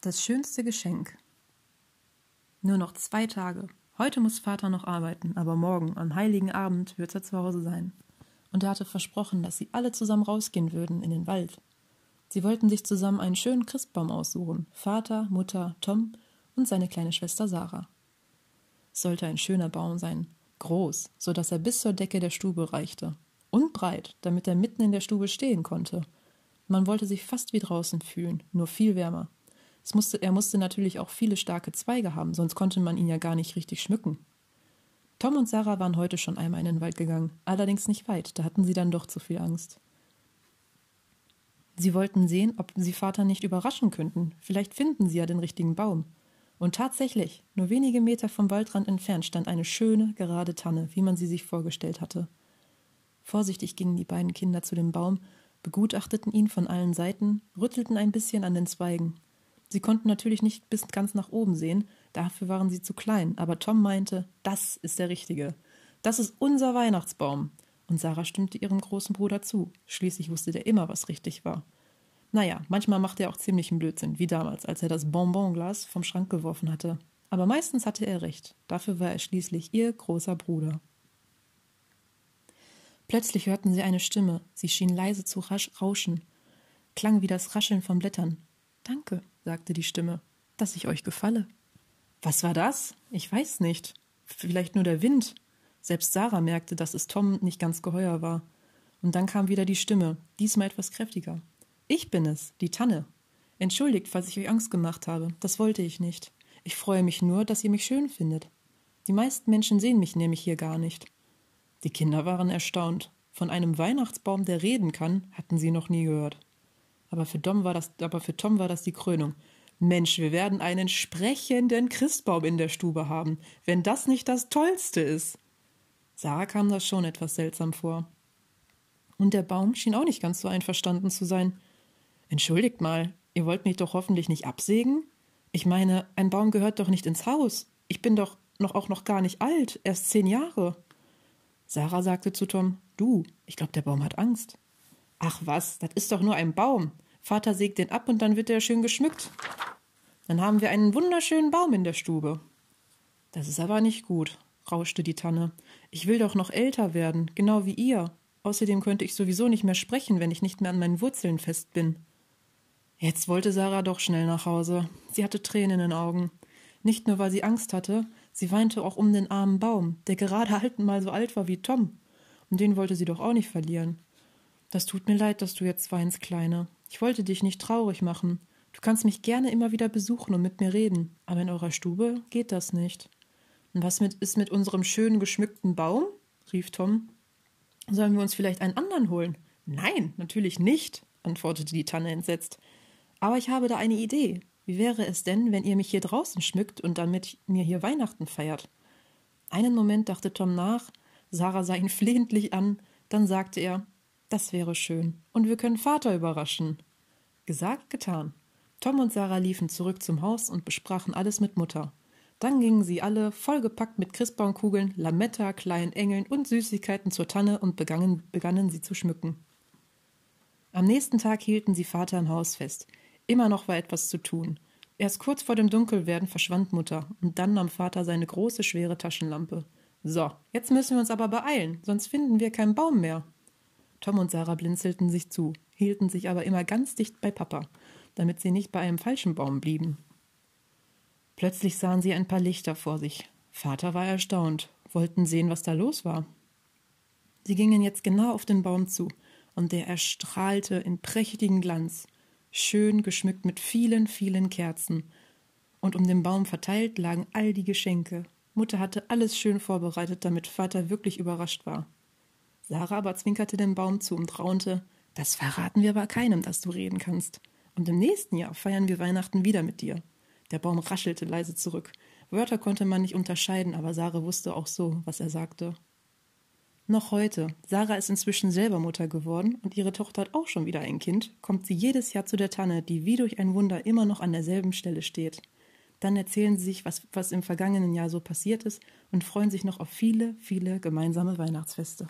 Das schönste Geschenk. Nur noch zwei Tage. Heute muss Vater noch arbeiten, aber morgen, am heiligen Abend, wird er zu Hause sein. Und er hatte versprochen, dass sie alle zusammen rausgehen würden in den Wald. Sie wollten sich zusammen einen schönen Christbaum aussuchen. Vater, Mutter, Tom und seine kleine Schwester Sarah. Es sollte ein schöner Baum sein, groß, so dass er bis zur Decke der Stube reichte. Und breit, damit er mitten in der Stube stehen konnte. Man wollte sich fast wie draußen fühlen, nur viel wärmer. Musste, er musste natürlich auch viele starke Zweige haben, sonst konnte man ihn ja gar nicht richtig schmücken. Tom und Sarah waren heute schon einmal in den Wald gegangen, allerdings nicht weit, da hatten sie dann doch zu viel Angst. Sie wollten sehen, ob sie Vater nicht überraschen könnten. Vielleicht finden sie ja den richtigen Baum. Und tatsächlich, nur wenige Meter vom Waldrand entfernt stand eine schöne, gerade Tanne, wie man sie sich vorgestellt hatte. Vorsichtig gingen die beiden Kinder zu dem Baum, begutachteten ihn von allen Seiten, rüttelten ein bisschen an den Zweigen. Sie konnten natürlich nicht bis ganz nach oben sehen, dafür waren sie zu klein, aber Tom meinte, das ist der richtige. Das ist unser Weihnachtsbaum. Und Sarah stimmte ihrem großen Bruder zu. Schließlich wusste der immer, was richtig war. Naja, manchmal machte er auch ziemlichen Blödsinn, wie damals, als er das Bonbonglas vom Schrank geworfen hatte. Aber meistens hatte er recht. Dafür war er schließlich ihr großer Bruder. Plötzlich hörten sie eine Stimme. Sie schien leise zu rauschen, klang wie das Rascheln von Blättern. Danke, sagte die Stimme, dass ich euch gefalle. Was war das? Ich weiß nicht. Vielleicht nur der Wind. Selbst Sarah merkte, dass es Tom nicht ganz geheuer war. Und dann kam wieder die Stimme, diesmal etwas kräftiger. Ich bin es, die Tanne. Entschuldigt, falls ich euch Angst gemacht habe. Das wollte ich nicht. Ich freue mich nur, dass ihr mich schön findet. Die meisten Menschen sehen mich nämlich hier gar nicht. Die Kinder waren erstaunt. Von einem Weihnachtsbaum, der reden kann, hatten sie noch nie gehört. Aber für Tom war das, aber für Tom war das die Krönung. Mensch, wir werden einen sprechenden Christbaum in der Stube haben, wenn das nicht das Tollste ist. Sarah kam das schon etwas seltsam vor. Und der Baum schien auch nicht ganz so einverstanden zu sein. Entschuldigt mal, ihr wollt mich doch hoffentlich nicht absägen? Ich meine, ein Baum gehört doch nicht ins Haus. Ich bin doch noch auch noch gar nicht alt, erst zehn Jahre. Sarah sagte zu Tom, du, ich glaube, der Baum hat Angst. Ach was, das ist doch nur ein Baum. Vater sägt den ab und dann wird er schön geschmückt. Dann haben wir einen wunderschönen Baum in der Stube. Das ist aber nicht gut, rauschte die Tanne. Ich will doch noch älter werden, genau wie ihr. Außerdem könnte ich sowieso nicht mehr sprechen, wenn ich nicht mehr an meinen Wurzeln fest bin. Jetzt wollte Sarah doch schnell nach Hause. Sie hatte Tränen in den Augen. Nicht nur, weil sie Angst hatte, sie weinte auch um den armen Baum, der gerade halt mal so alt war wie Tom. Und den wollte sie doch auch nicht verlieren. Das tut mir leid, dass du jetzt weinst, Kleine. Ich wollte dich nicht traurig machen. Du kannst mich gerne immer wieder besuchen und mit mir reden, aber in eurer Stube geht das nicht. Und was mit, ist mit unserem schönen geschmückten Baum? rief Tom. Sollen wir uns vielleicht einen anderen holen? Nein, natürlich nicht, antwortete die Tanne entsetzt. Aber ich habe da eine Idee. Wie wäre es denn, wenn ihr mich hier draußen schmückt und dann mit mir hier Weihnachten feiert? Einen Moment dachte Tom nach, Sarah sah ihn flehentlich an, dann sagte er, das wäre schön. Und wir können Vater überraschen. Gesagt, getan. Tom und Sarah liefen zurück zum Haus und besprachen alles mit Mutter. Dann gingen sie alle, vollgepackt mit Christbaumkugeln, Lametta, kleinen Engeln und Süßigkeiten zur Tanne und begannen, begannen sie zu schmücken. Am nächsten Tag hielten sie Vater im Haus fest. Immer noch war etwas zu tun. Erst kurz vor dem Dunkelwerden verschwand Mutter, und dann nahm Vater seine große, schwere Taschenlampe. So, jetzt müssen wir uns aber beeilen, sonst finden wir keinen Baum mehr. Tom und Sarah blinzelten sich zu, hielten sich aber immer ganz dicht bei Papa, damit sie nicht bei einem falschen Baum blieben. Plötzlich sahen sie ein paar Lichter vor sich. Vater war erstaunt, wollten sehen, was da los war. Sie gingen jetzt genau auf den Baum zu, und der erstrahlte in prächtigen Glanz, schön geschmückt mit vielen, vielen Kerzen. Und um den Baum verteilt lagen all die Geschenke. Mutter hatte alles schön vorbereitet, damit Vater wirklich überrascht war. Sarah aber zwinkerte dem Baum zu und raunte, das verraten wir aber keinem, dass du reden kannst. Und im nächsten Jahr feiern wir Weihnachten wieder mit dir. Der Baum raschelte leise zurück. Wörter konnte man nicht unterscheiden, aber Sarah wusste auch so, was er sagte. Noch heute, Sarah ist inzwischen selber Mutter geworden und ihre Tochter hat auch schon wieder ein Kind, kommt sie jedes Jahr zu der Tanne, die wie durch ein Wunder immer noch an derselben Stelle steht. Dann erzählen sie sich, was, was im vergangenen Jahr so passiert ist und freuen sich noch auf viele, viele gemeinsame Weihnachtsfeste.